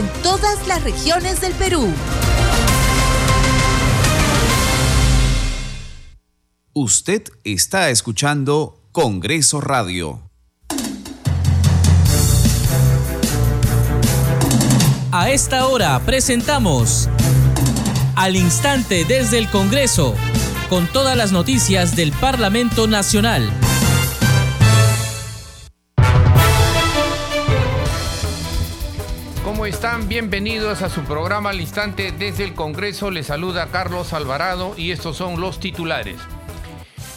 en todas las regiones del Perú. Usted está escuchando Congreso Radio. A esta hora presentamos Al Instante desde el Congreso, con todas las noticias del Parlamento Nacional. Están? Bienvenidos a su programa al instante desde el Congreso. Les saluda Carlos Alvarado y estos son los titulares.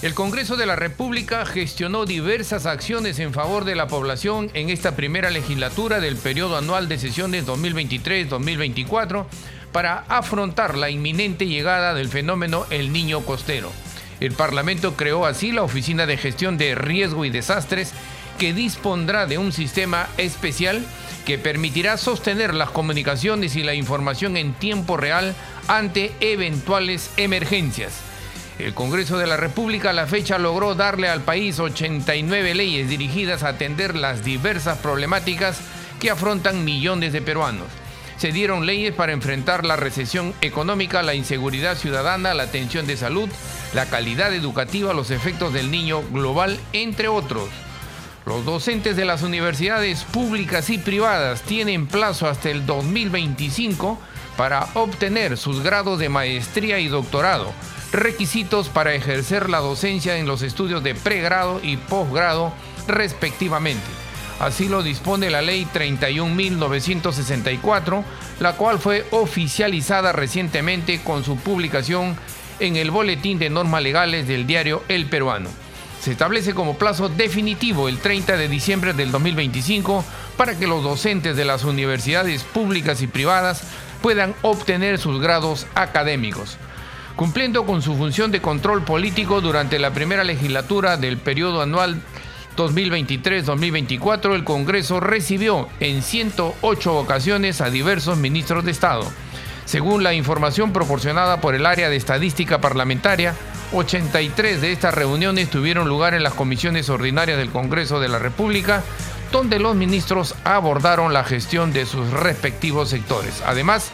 El Congreso de la República gestionó diversas acciones en favor de la población en esta primera legislatura del periodo anual de sesiones 2023-2024 para afrontar la inminente llegada del fenómeno El Niño Costero. El Parlamento creó así la Oficina de Gestión de Riesgo y Desastres que dispondrá de un sistema especial que permitirá sostener las comunicaciones y la información en tiempo real ante eventuales emergencias. El Congreso de la República a la fecha logró darle al país 89 leyes dirigidas a atender las diversas problemáticas que afrontan millones de peruanos. Se dieron leyes para enfrentar la recesión económica, la inseguridad ciudadana, la atención de salud, la calidad educativa, los efectos del niño global, entre otros. Los docentes de las universidades públicas y privadas tienen plazo hasta el 2025 para obtener sus grados de maestría y doctorado, requisitos para ejercer la docencia en los estudios de pregrado y posgrado respectivamente. Así lo dispone la ley 31.964, la cual fue oficializada recientemente con su publicación en el Boletín de Normas Legales del diario El Peruano se establece como plazo definitivo el 30 de diciembre del 2025 para que los docentes de las universidades públicas y privadas puedan obtener sus grados académicos. Cumpliendo con su función de control político durante la primera legislatura del periodo anual 2023-2024, el Congreso recibió en 108 ocasiones a diversos ministros de Estado. Según la información proporcionada por el área de estadística parlamentaria, 83 de estas reuniones tuvieron lugar en las comisiones ordinarias del Congreso de la República, donde los ministros abordaron la gestión de sus respectivos sectores. Además,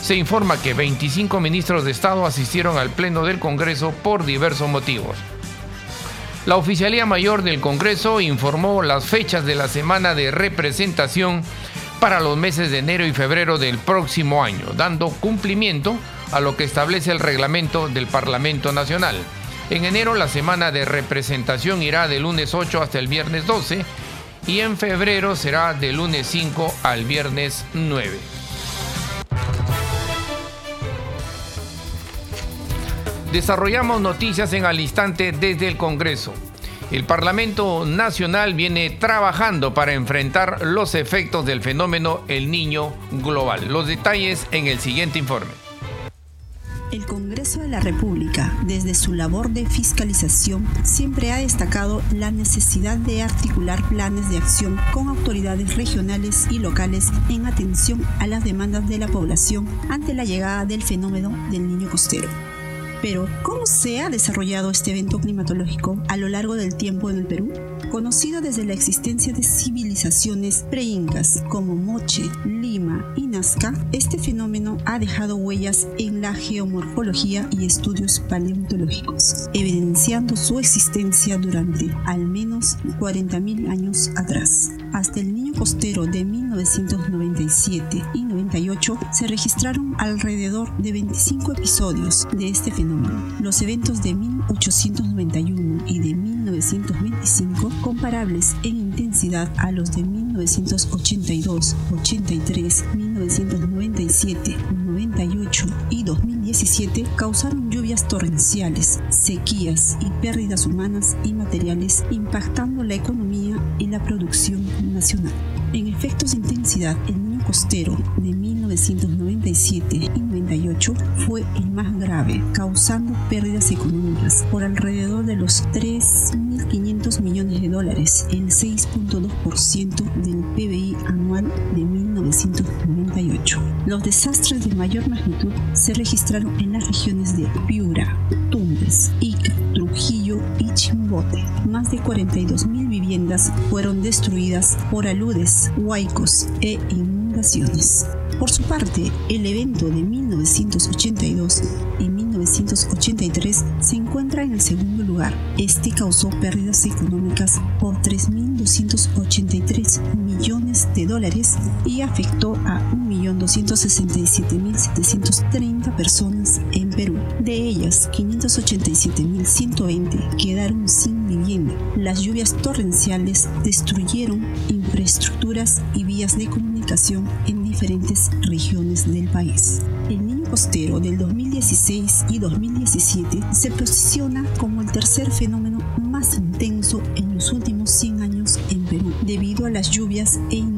se informa que 25 ministros de Estado asistieron al Pleno del Congreso por diversos motivos. La Oficialía Mayor del Congreso informó las fechas de la semana de representación para los meses de enero y febrero del próximo año, dando cumplimiento a lo que establece el reglamento del Parlamento Nacional. En enero la semana de representación irá del lunes 8 hasta el viernes 12 y en febrero será del lunes 5 al viernes 9. Desarrollamos noticias en al instante desde el Congreso. El Parlamento Nacional viene trabajando para enfrentar los efectos del fenómeno El Niño Global. Los detalles en el siguiente informe. El Congreso de la República, desde su labor de fiscalización, siempre ha destacado la necesidad de articular planes de acción con autoridades regionales y locales en atención a las demandas de la población ante la llegada del fenómeno del niño costero. Pero, ¿cómo se ha desarrollado este evento climatológico a lo largo del tiempo en el Perú? Conocido desde la existencia de civilizaciones preincas como Moche, Lima y Nazca, este fenómeno ha dejado huellas en la geomorfología y estudios paleontológicos, evidenciando su existencia durante al menos 40.000 años atrás. Hasta el niño costero de 1997 y 98 se registraron alrededor de 25 episodios de este fenómeno. Los eventos de 1891 y de 1925 comparables en intensidad a los de 1982, 83, 1997, 98 y 2017 causaron lluvias torrenciales, sequías y pérdidas humanas y materiales impactando la economía y la producción nacional. En efectos de intensidad, el costero de 1997 y 98 fue el más grave, causando pérdidas económicas por alrededor de los 3.500 millones de dólares, el 6.2% del PBI anual de 1998. Los desastres de mayor magnitud se registraron en las regiones de Piura, Tumbes, Ica, Trujillo y Chimbote. Más de 42.000 viviendas fueron destruidas por aludes, huaicos e Por su parte, el evento de 1982 y 1983 se encuentra en el segundo lugar. Este causó pérdidas económicas por 3.283 millones de dólares y afectó a 1.267.730 personas en Perú. De ellas, 587.120 quedaron sin vivienda. Las lluvias torrenciales destruyeron infraestructuras y vías de comunicación en diferentes regiones del país. El niño costero del 2016 y 2017 se posiciona como el tercer fenómeno más intenso en los últimos 100 años en Perú, debido a las lluvias e inundaciones,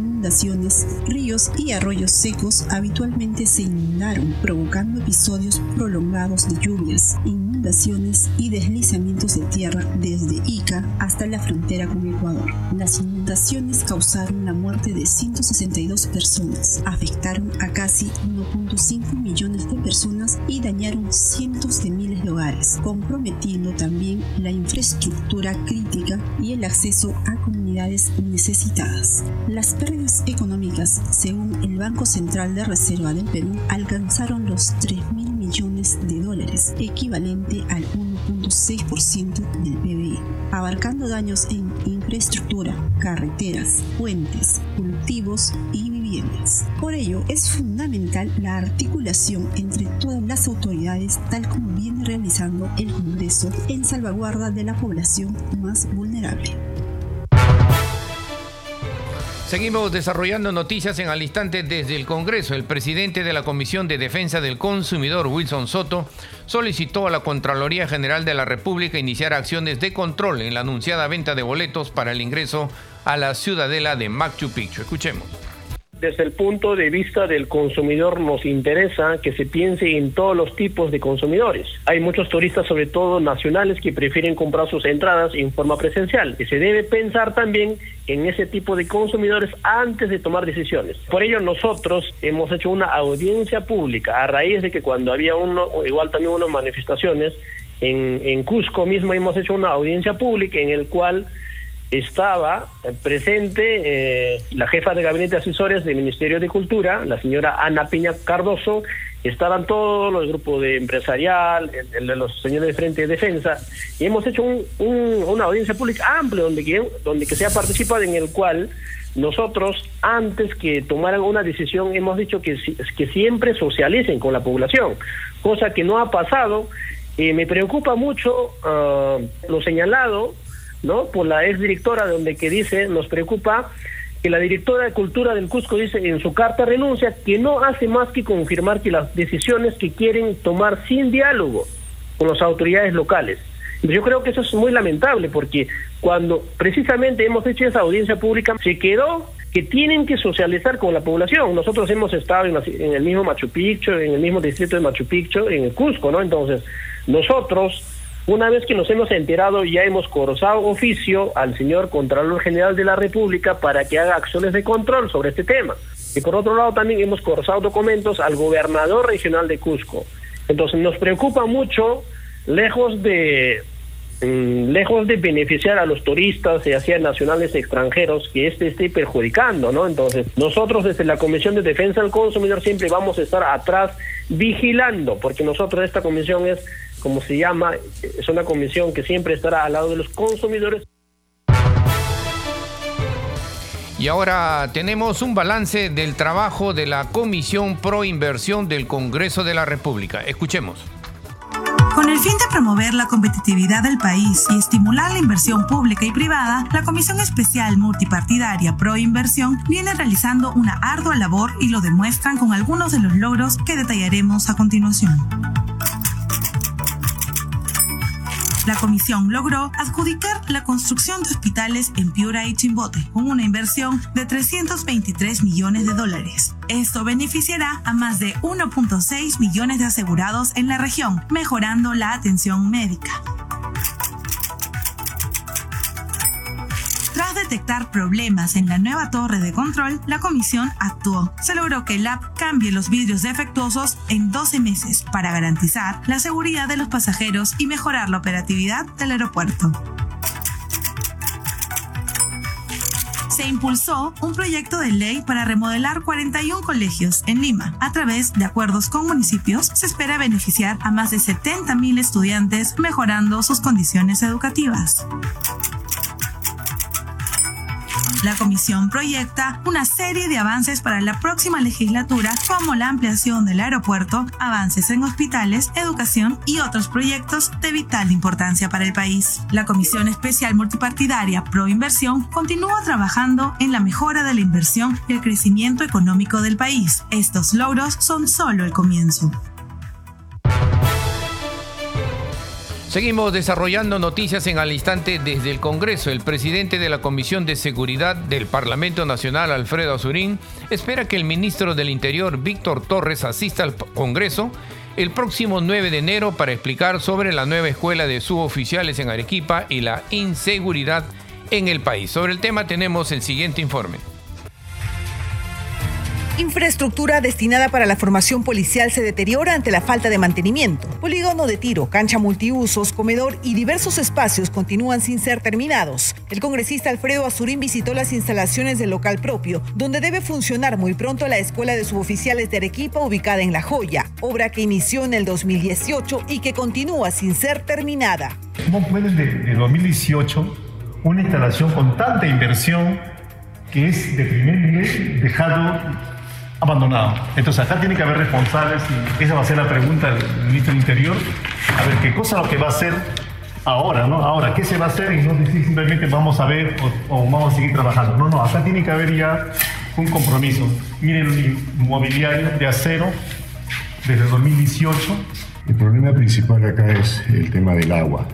ríos y arroyos secos habitualmente se inundaron, provocando episodios prolongados de lluvias, inundaciones y deslizamientos de tierra desde Ica hasta la frontera con Ecuador. Las inundaciones causaron la muerte de 162 personas, afectaron a casi 1.5 millones de personas y dañaron cientos de miles de hogares, comprometiendo también la infraestructura crítica y el acceso a comunidades necesitadas. Las pérdidas económicas, según el Banco Central de Reserva del Perú, alcanzaron los 3 mil millones de dólares, equivalente al 1.6% del PBI, abarcando daños en infraestructura, carreteras, puentes, cultivos y viviendas. Por ello, es fundamental la articulación entre todas las autoridades, tal como viene realizando el Congreso en salvaguarda de la población más vulnerable. Seguimos desarrollando noticias en al instante desde el Congreso. El presidente de la Comisión de Defensa del Consumidor, Wilson Soto, solicitó a la Contraloría General de la República iniciar acciones de control en la anunciada venta de boletos para el ingreso a la ciudadela de Machu Picchu. Escuchemos desde el punto de vista del consumidor nos interesa que se piense en todos los tipos de consumidores. Hay muchos turistas, sobre todo nacionales, que prefieren comprar sus entradas en forma presencial. Y se debe pensar también en ese tipo de consumidores antes de tomar decisiones. Por ello nosotros hemos hecho una audiencia pública a raíz de que cuando había uno, igual también unas manifestaciones, en, en Cusco mismo hemos hecho una audiencia pública en el cual estaba presente eh, la jefa de gabinete de asesores del Ministerio de Cultura, la señora Ana Piña Cardoso, estaban todos los grupos de empresarial, el, los señores de Frente de Defensa, y hemos hecho un, una audiencia pública amplia donde que, donde que se ha participado en el cual nosotros, antes que tomaran una decisión, hemos dicho que, que siempre socialicen con la población, cosa que no ha pasado. y me preocupa mucho ah, lo señalado ¿no? Por la ex directora, donde que dice, nos preocupa que la directora de Cultura del Cusco dice en su carta renuncia que no hace más que confirmar que las decisiones que quieren tomar sin diálogo con las autoridades locales. Yo creo que eso es muy lamentable porque cuando precisamente hemos hecho esa audiencia pública se quedó que tienen que socializar con la población. Nosotros hemos estado en, en el mismo Machu Picchu, en el mismo distrito de Machu Picchu, en el Cusco, ¿no? Entonces, nosotros una vez que nos hemos enterado, ya hemos corozado oficio al señor Contralor General de la República para que haga acciones de control sobre este tema. Y por otro lado, también hemos corozado documentos al gobernador regional de Cusco. Entonces, nos preocupa mucho, lejos de mm, lejos de beneficiar a los turistas, ya sean nacionales extranjeros, que este esté perjudicando, ¿no? Entonces, nosotros desde la Comisión de Defensa del Consumidor siempre vamos a estar atrás vigilando, porque nosotros esta comisión es como se llama, es una comisión que siempre estará al lado de los consumidores. Y ahora tenemos un balance del trabajo de la Comisión Pro Inversión del Congreso de la República. Escuchemos. Con el fin de promover la competitividad del país y estimular la inversión pública y privada, la Comisión Especial Multipartidaria Pro Inversión viene realizando una ardua labor y lo demuestran con algunos de los logros que detallaremos a continuación. La comisión logró adjudicar la construcción de hospitales en Piura y Chimbote con una inversión de 323 millones de dólares. Esto beneficiará a más de 1.6 millones de asegurados en la región, mejorando la atención médica. Detectar problemas en la nueva torre de control, la comisión actuó. Se logró que el app cambie los vidrios defectuosos en 12 meses para garantizar la seguridad de los pasajeros y mejorar la operatividad del aeropuerto. se impulsó un proyecto de ley para remodelar 41 colegios en Lima. A través de acuerdos con municipios, se espera beneficiar a más de 70.000 estudiantes, mejorando sus condiciones educativas. La comisión proyecta una serie de avances para la próxima legislatura, como la ampliación del aeropuerto, avances en hospitales, educación y otros proyectos de vital importancia para el país. La Comisión Especial Multipartidaria Pro Inversión continúa trabajando en la mejora de la inversión y el crecimiento económico del país. Estos logros son solo el comienzo. Seguimos desarrollando noticias en al instante desde el Congreso. El presidente de la Comisión de Seguridad del Parlamento Nacional, Alfredo Azurín, espera que el ministro del Interior, Víctor Torres, asista al Congreso el próximo 9 de enero para explicar sobre la nueva escuela de suboficiales en Arequipa y la inseguridad en el país. Sobre el tema tenemos el siguiente informe. Infraestructura destinada para la formación policial se deteriora ante la falta de mantenimiento. Polígono de tiro, cancha multiusos, comedor y diversos espacios continúan sin ser terminados. El congresista Alfredo Azurín visitó las instalaciones del local propio, donde debe funcionar muy pronto la Escuela de Suboficiales de Arequipa ubicada en La Joya, obra que inició en el 2018 y que continúa sin ser terminada. ¿Cómo pueden de 2018 una instalación con tanta inversión que es de primer nivel dejado abandonado. Entonces acá tiene que haber responsables y esa va a ser la pregunta del ministro del Interior. A ver, ¿qué cosa es lo que va a hacer ahora, no? Ahora, ¿qué se va a hacer? Y no decir simplemente vamos a ver o, vamos a seguir trabajando. No, no, acá tiene que haber ya un compromiso. Miren el inmobiliario de acero desde 2018. El problema principal acá es el tema del agua.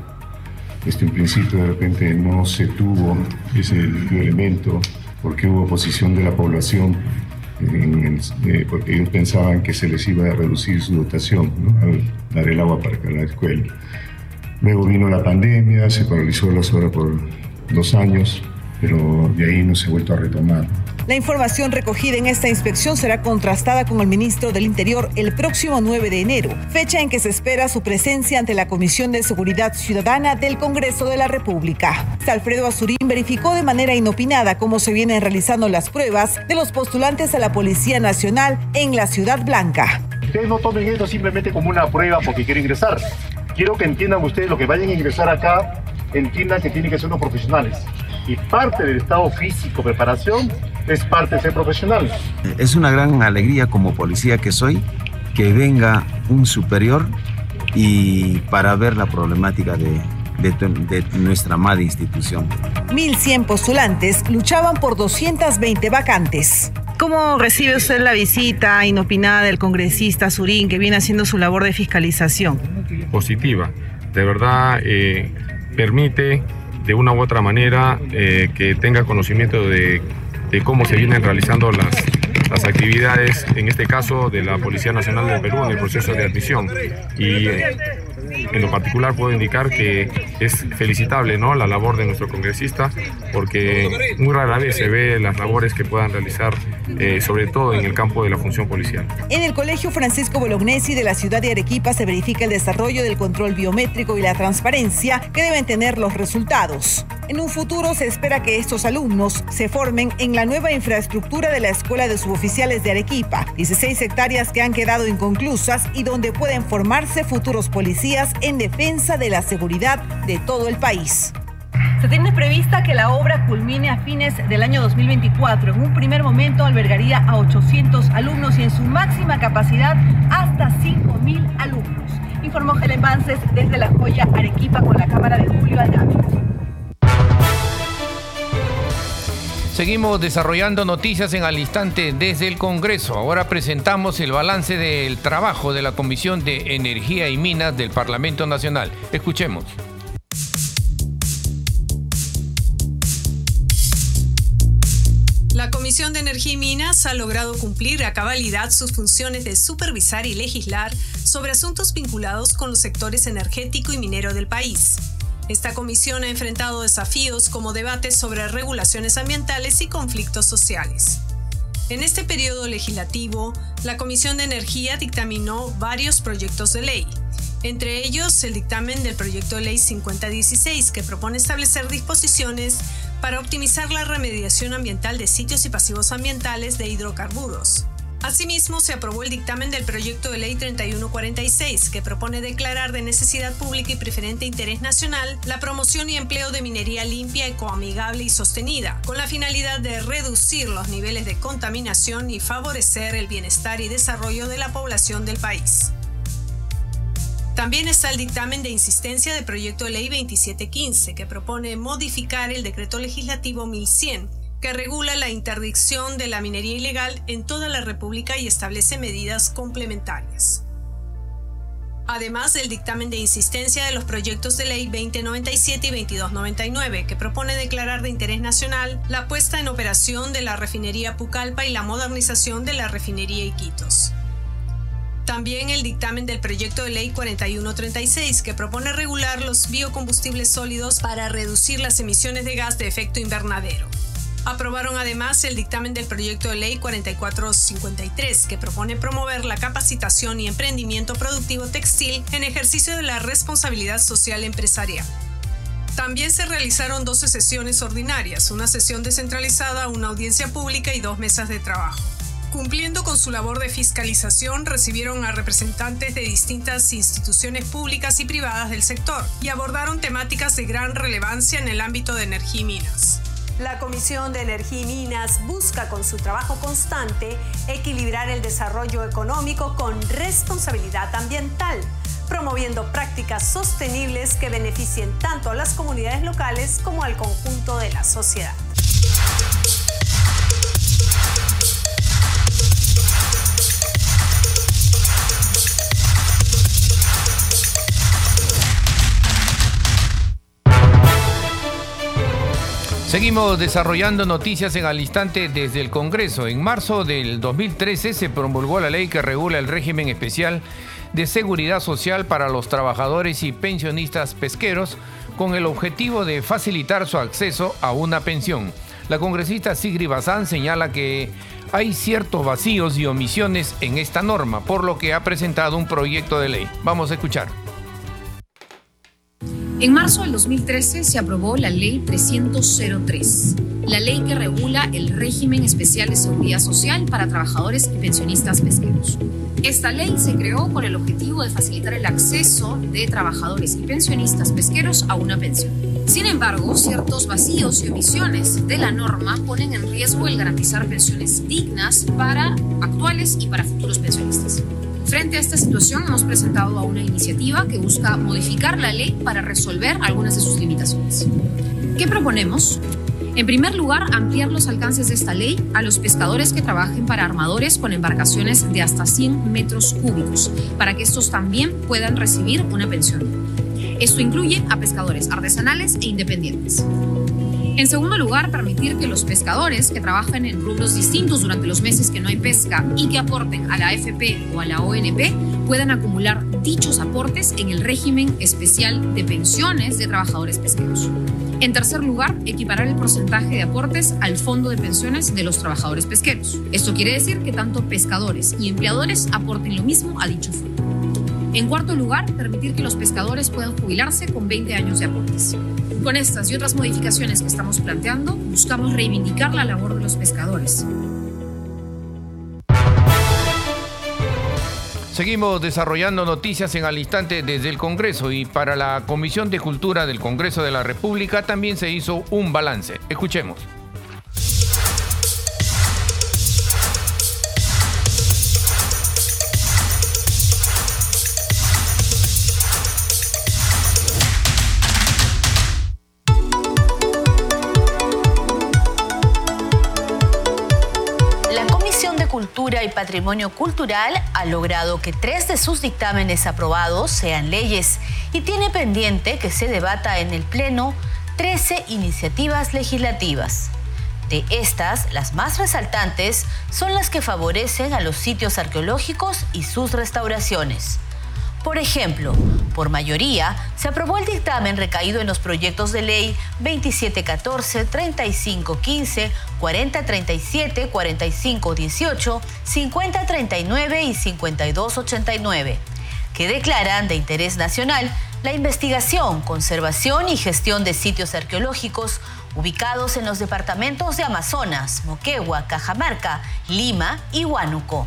Este, en principio de repente no se tuvo ese elemento porque hubo oposición de la población eh, porque ellos pensaban que se les iba a reducir su dotación al dar el agua para la escuela. Luego vino la pandemia, se paralizó las obras por dos años, pero de ahí no se ha vuelto a retomar. La información recogida en esta inspección será contrastada con el ministro del Interior el próximo 9 de enero, fecha en que se espera su presencia ante la Comisión de Seguridad Ciudadana del Congreso de la República. Alfredo Azurín verificó de manera inopinada cómo se vienen realizando las pruebas de los postulantes a la Policía Nacional en la Ciudad Blanca. Ustedes no tomen esto simplemente como una prueba porque quieren ingresar. Quiero que entiendan ustedes lo que vayan a ingresar acá, entiendan que tienen que ser unos profesionales. Y parte del estado físico, preparación, es parte de ser profesional. Es una gran alegría como policía que soy que venga un superior y para ver la problemática de, de, nuestra amada institución. 1.100 postulantes luchaban por 220 vacantes. ¿Cómo recibe usted la visita inopinada del congresista Surín que viene haciendo su labor de fiscalización? Positiva. De verdad, eh, permite de una u otra manera eh, que tenga conocimiento de de cómo se vienen realizando las, las actividades, en este caso de la Policía Nacional del Perú, en el proceso de admisión. Y eh, en lo particular puedo indicar que es felicitable ¿no? la labor de nuestro congresista porque muy rara vez se ve las labores que puedan realizar, eh, sobre todo en el campo de la función policial. En el Colegio Francisco Bolognesi de la ciudad de Arequipa se verifica el desarrollo del control biométrico y la transparencia que deben tener los resultados. En un futuro se espera que estos alumnos se formen en la nueva infraestructura de la Escuela de Suboficiales de Arequipa, 16 hectáreas que han quedado inconclusas y donde pueden formarse futuros policías en defensa de la seguridad de todo el país. Se tiene prevista que la obra culmine a fines del año 2024. En un primer momento albergaría a 800 alumnos y en su máxima capacidad hasta 5.000 alumnos. Informó Helen Vances desde La Joya, Arequipa, con la cámara de Julio Aldama. Seguimos desarrollando noticias en al instante desde el Congreso. Ahora presentamos el balance del trabajo de la Comisión de Energía y Minas del Parlamento Nacional. Escuchemos. La Comisión de Energía y Minas ha logrado cumplir a cabalidad sus funciones de supervisar y legislar sobre asuntos vinculados con los sectores energético y minero del país. Esta comisión ha enfrentado desafíos como debates sobre regulaciones ambientales y conflictos sociales. En este periodo legislativo, la Comisión de Energía dictaminó varios proyectos de ley, entre ellos el dictamen del proyecto de ley 5016 que propone establecer disposiciones para optimizar la remediación ambiental de sitios y pasivos ambientales de hidrocarburos. Asimismo, se aprobó el dictamen del proyecto de ley 3146, que propone declarar de necesidad pública y preferente interés nacional la promoción y empleo de minería limpia, ecoamigable y sostenida, con la finalidad de reducir los niveles de contaminación y favorecer el bienestar y desarrollo de la población del país. También está el dictamen de insistencia del proyecto de ley 2715, que propone modificar el decreto legislativo 1100 que regula la interdicción de la minería ilegal en toda la República y establece medidas complementarias. Además del dictamen de insistencia de los proyectos de ley 2097 y 2299, que propone declarar de interés nacional la puesta en operación de la refinería Pucallpa y la modernización de la refinería Iquitos. También el dictamen del proyecto de ley 4136, que propone regular los biocombustibles sólidos para reducir las emisiones de gas de efecto invernadero. Aprobaron además el dictamen del proyecto de ley 4453, que propone promover la capacitación y emprendimiento productivo textil en ejercicio de la responsabilidad social empresarial. También se realizaron 12 sesiones ordinarias, una sesión descentralizada, una audiencia pública y dos mesas de trabajo. Cumpliendo con su labor de fiscalización, recibieron a representantes de distintas instituciones públicas y privadas del sector y abordaron temáticas de gran relevancia en el ámbito de energía y minas. La Comisión de Energía y Minas busca con su trabajo constante equilibrar el desarrollo económico con responsabilidad ambiental, promoviendo prácticas sostenibles que beneficien tanto a las comunidades locales como al conjunto de la sociedad. Seguimos desarrollando noticias en al instante desde el Congreso. En marzo del 2013 se promulgó la ley que regula el régimen especial de seguridad social para los trabajadores y pensionistas pesqueros con el objetivo de facilitar su acceso a una pensión. La congresista Sigri Bazán señala que hay ciertos vacíos y omisiones en esta norma, por lo que ha presentado un proyecto de ley. Vamos a escuchar. En marzo del 2013 se aprobó la Ley 303, la ley que regula el régimen especial de seguridad social para trabajadores y pensionistas pesqueros. Esta ley se creó con el objetivo de facilitar el acceso de trabajadores y pensionistas pesqueros a una pensión. Sin embargo, ciertos vacíos y omisiones de la norma ponen en riesgo el garantizar pensiones dignas para actuales y para futuros pensionistas. Frente a esta situación, hemos presentado una iniciativa que busca modificar la ley para resolver algunas de sus limitaciones. ¿Qué proponemos? En primer lugar, ampliar los alcances de esta ley a los pescadores que trabajen para armadores con embarcaciones de hasta 100 metros cúbicos, para que estos también puedan recibir una pensión. Esto incluye a pescadores artesanales e independientes. En segundo lugar, permitir que los pescadores que trabajen en rubros distintos durante los meses que no hay pesca y que aporten a la AFP o a la ONP puedan acumular dichos aportes en el régimen especial de pensiones de trabajadores pesqueros. En tercer lugar, equiparar el porcentaje de aportes al fondo de pensiones de los trabajadores pesqueros. Esto quiere decir que tanto pescadores y empleadores aporten lo mismo a dicho fondo. En cuarto lugar, permitir que los pescadores puedan jubilarse con 20 años de aportes. Con estas y otras modificaciones que estamos planteando, buscamos reivindicar la labor de los pescadores. Seguimos desarrollando noticias en al instante desde el Congreso y para la Comisión de Cultura del Congreso de la República también se hizo un balance. Escuchemos. Y Patrimonio Cultural ha logrado que tres de sus dictámenes aprobados sean leyes y tiene pendiente que se debata en el Pleno 13 iniciativas legislativas. De estas, las más resaltantes son las que favorecen a los sitios arqueológicos y sus restauraciones. Por ejemplo, por mayoría, se aprobó el dictamen recaído en los proyectos de ley 2714, 3515, 4037, 4518, 5039 y 5289, que declaran de interés nacional la investigación, conservación y gestión de sitios arqueológicos ubicados en los departamentos de Amazonas, Moquegua, Cajamarca, Lima y Huánuco.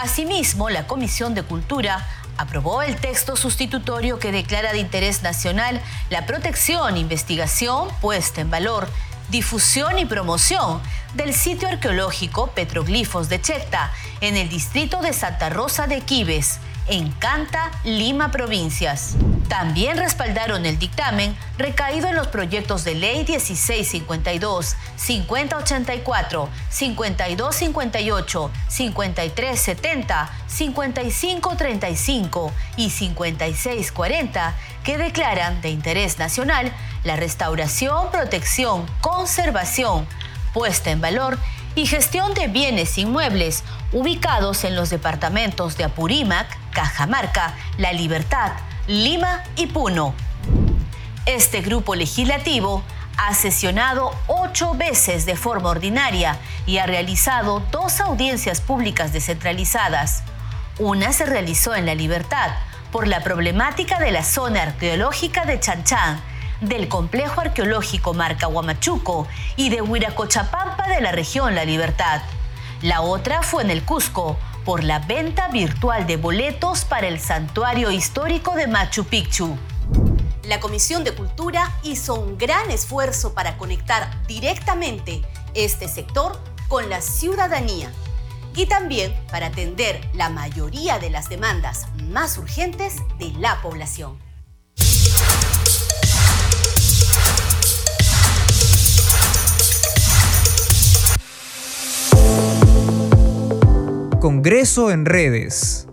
Asimismo, la Comisión de Cultura aprobó el texto sustitutorio que declara de interés nacional la protección, investigación, puesta en valor, difusión y promoción del sitio arqueológico Petroglifos de Checta en el distrito de Santa Rosa de Quibes, en Canta, Lima Provincias. También respaldaron el dictamen recaído en los proyectos de ley 1652, 5084, 5258, 5370, 5535 y 5640 que declaran de interés nacional la restauración, protección, conservación, puesta en valor y gestión de bienes inmuebles ubicados en los departamentos de Apurímac, Cajamarca, La Libertad, Lima y Puno. Este grupo legislativo ha sesionado ocho veces de forma ordinaria y ha realizado dos audiencias públicas descentralizadas. Una se realizó en La Libertad por la problemática de la zona arqueológica de Chanchán, del complejo arqueológico Marca Huamachuco y de Huiracochapampa de la región La Libertad. La otra fue en el Cusco, por la venta virtual de boletos para el santuario histórico de Machu Picchu. La Comisión de Cultura hizo un gran esfuerzo para conectar directamente este sector con la ciudadanía y también para atender la mayoría de las demandas más urgentes de la población. Congreso en redes.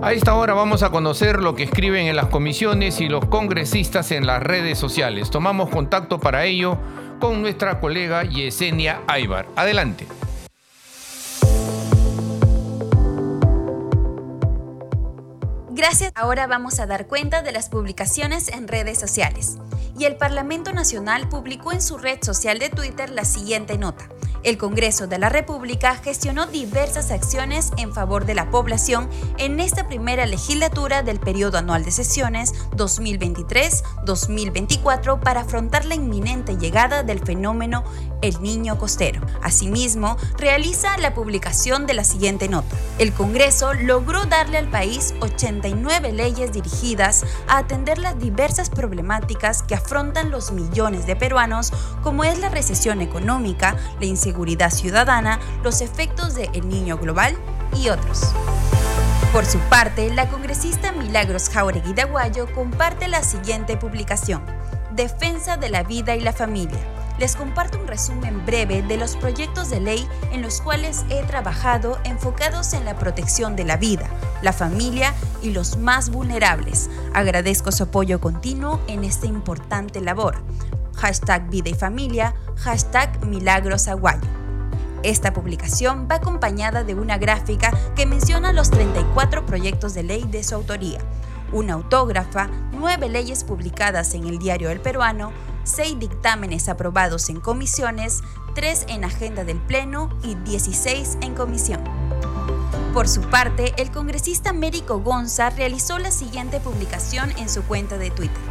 A esta hora vamos a conocer lo que escriben en las comisiones y los congresistas en las redes sociales. Tomamos contacto para ello con nuestra colega Yesenia Aybar. Adelante. Gracias. Ahora vamos a dar cuenta de las publicaciones en redes sociales. Y el Parlamento Nacional publicó en su red social de Twitter la siguiente nota. El Congreso de la República gestionó diversas acciones en favor de la población en esta primera legislatura del periodo anual de sesiones 2023-2024 para afrontar la inminente llegada del fenómeno El Niño Costero. Asimismo, realiza la publicación de la siguiente nota. El Congreso logró darle al país 89 leyes dirigidas a atender las diversas problemáticas que afrontan los millones de peruanos, como es la recesión económica, la inseguridad, seguridad ciudadana, los efectos de El Niño Global y otros. Por su parte, la congresista Milagros Jauregui de Aguayo comparte la siguiente publicación, Defensa de la Vida y la Familia. Les comparto un resumen breve de los proyectos de ley en los cuales he trabajado enfocados en la protección de la vida, la familia y los más vulnerables. Agradezco su apoyo continuo en esta importante labor hashtag vida y familia, hashtag milagros Esta publicación va acompañada de una gráfica que menciona los 34 proyectos de ley de su autoría, una autógrafa, nueve leyes publicadas en el Diario El Peruano, seis dictámenes aprobados en comisiones, tres en agenda del Pleno y 16 en comisión. Por su parte, el congresista Mérico Gonza realizó la siguiente publicación en su cuenta de Twitter.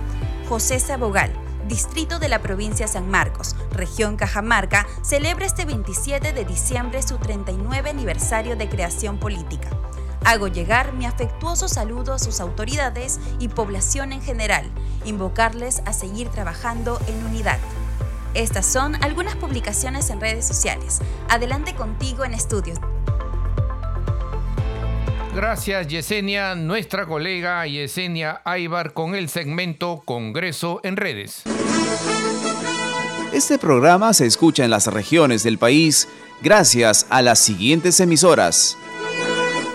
José Sabogal, distrito de la provincia San Marcos, región Cajamarca, celebra este 27 de diciembre su 39 aniversario de creación política. Hago llegar mi afectuoso saludo a sus autoridades y población en general, invocarles a seguir trabajando en unidad. Estas son algunas publicaciones en redes sociales. Adelante contigo en estudios. Gracias Yesenia, nuestra colega Yesenia Aybar con el segmento Congreso en redes. Este programa se escucha en las regiones del país gracias a las siguientes emisoras.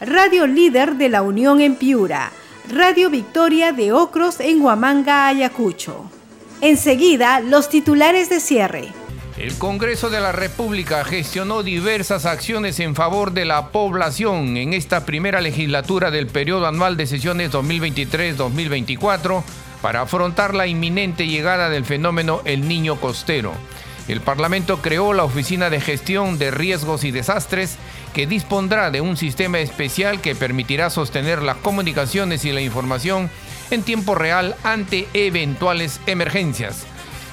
Radio Líder de la Unión en Piura, Radio Victoria de Ocros en Huamanga, Ayacucho. Enseguida, los titulares de cierre. El Congreso de la República gestionó diversas acciones en favor de la población en esta primera legislatura del periodo anual de sesiones 2023-2024 para afrontar la inminente llegada del fenómeno El Niño Costero. El Parlamento creó la Oficina de Gestión de Riesgos y Desastres que dispondrá de un sistema especial que permitirá sostener las comunicaciones y la información en tiempo real ante eventuales emergencias.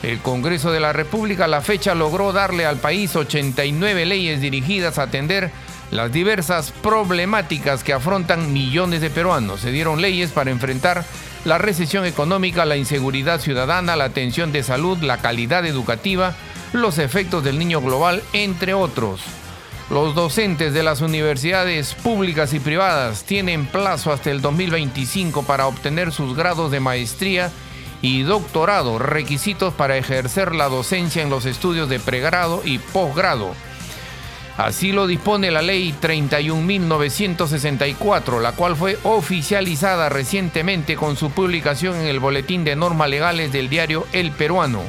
El Congreso de la República a la fecha logró darle al país 89 leyes dirigidas a atender las diversas problemáticas que afrontan millones de peruanos. Se dieron leyes para enfrentar la recesión económica, la inseguridad ciudadana, la atención de salud, la calidad educativa, los efectos del niño global, entre otros. Los docentes de las universidades públicas y privadas tienen plazo hasta el 2025 para obtener sus grados de maestría y doctorado, requisitos para ejercer la docencia en los estudios de pregrado y posgrado. Así lo dispone la ley 31.964, la cual fue oficializada recientemente con su publicación en el Boletín de Normas Legales del diario El Peruano.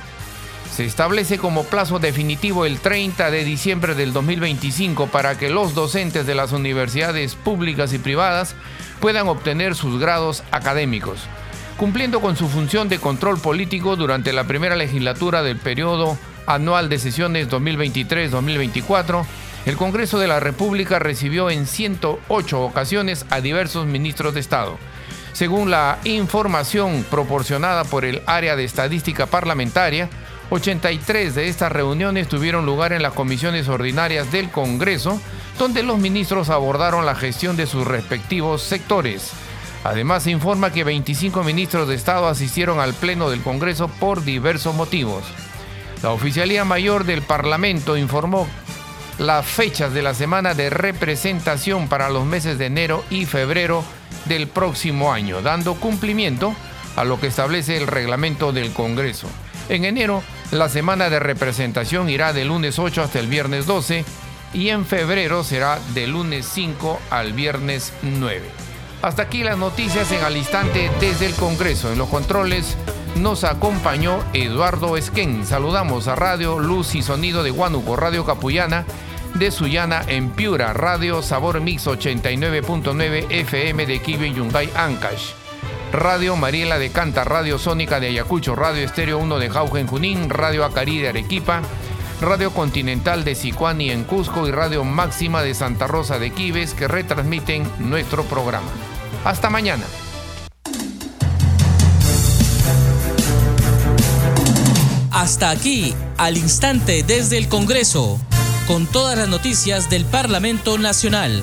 Se establece como plazo definitivo el 30 de diciembre del 2025 para que los docentes de las universidades públicas y privadas puedan obtener sus grados académicos. Cumpliendo con su función de control político durante la primera legislatura del periodo anual de sesiones 2023-2024, el Congreso de la República recibió en 108 ocasiones a diversos ministros de Estado. Según la información proporcionada por el área de estadística parlamentaria, 83 de estas reuniones tuvieron lugar en las comisiones ordinarias del Congreso, donde los ministros abordaron la gestión de sus respectivos sectores. Además, se informa que 25 ministros de Estado asistieron al Pleno del Congreso por diversos motivos. La Oficialía Mayor del Parlamento informó las fechas de la semana de representación para los meses de enero y febrero del próximo año, dando cumplimiento a lo que establece el reglamento del Congreso. En enero la semana de representación irá del lunes 8 hasta el viernes 12 y en febrero será del lunes 5 al viernes 9. Hasta aquí las noticias en al instante desde el Congreso. En los controles nos acompañó Eduardo Esquén. Saludamos a Radio Luz y Sonido de Huánuco, Radio Capullana de Sullana en Piura, Radio Sabor Mix 89.9 FM de Kibe Yungay Ancash. Radio Mariela de Canta, Radio Sónica de Ayacucho, Radio Estéreo 1 de Jauja en Junín, Radio Acari de Arequipa, Radio Continental de Sicuani en Cusco y Radio Máxima de Santa Rosa de Quibes que retransmiten nuestro programa. Hasta mañana. Hasta aquí, al instante desde el Congreso, con todas las noticias del Parlamento Nacional.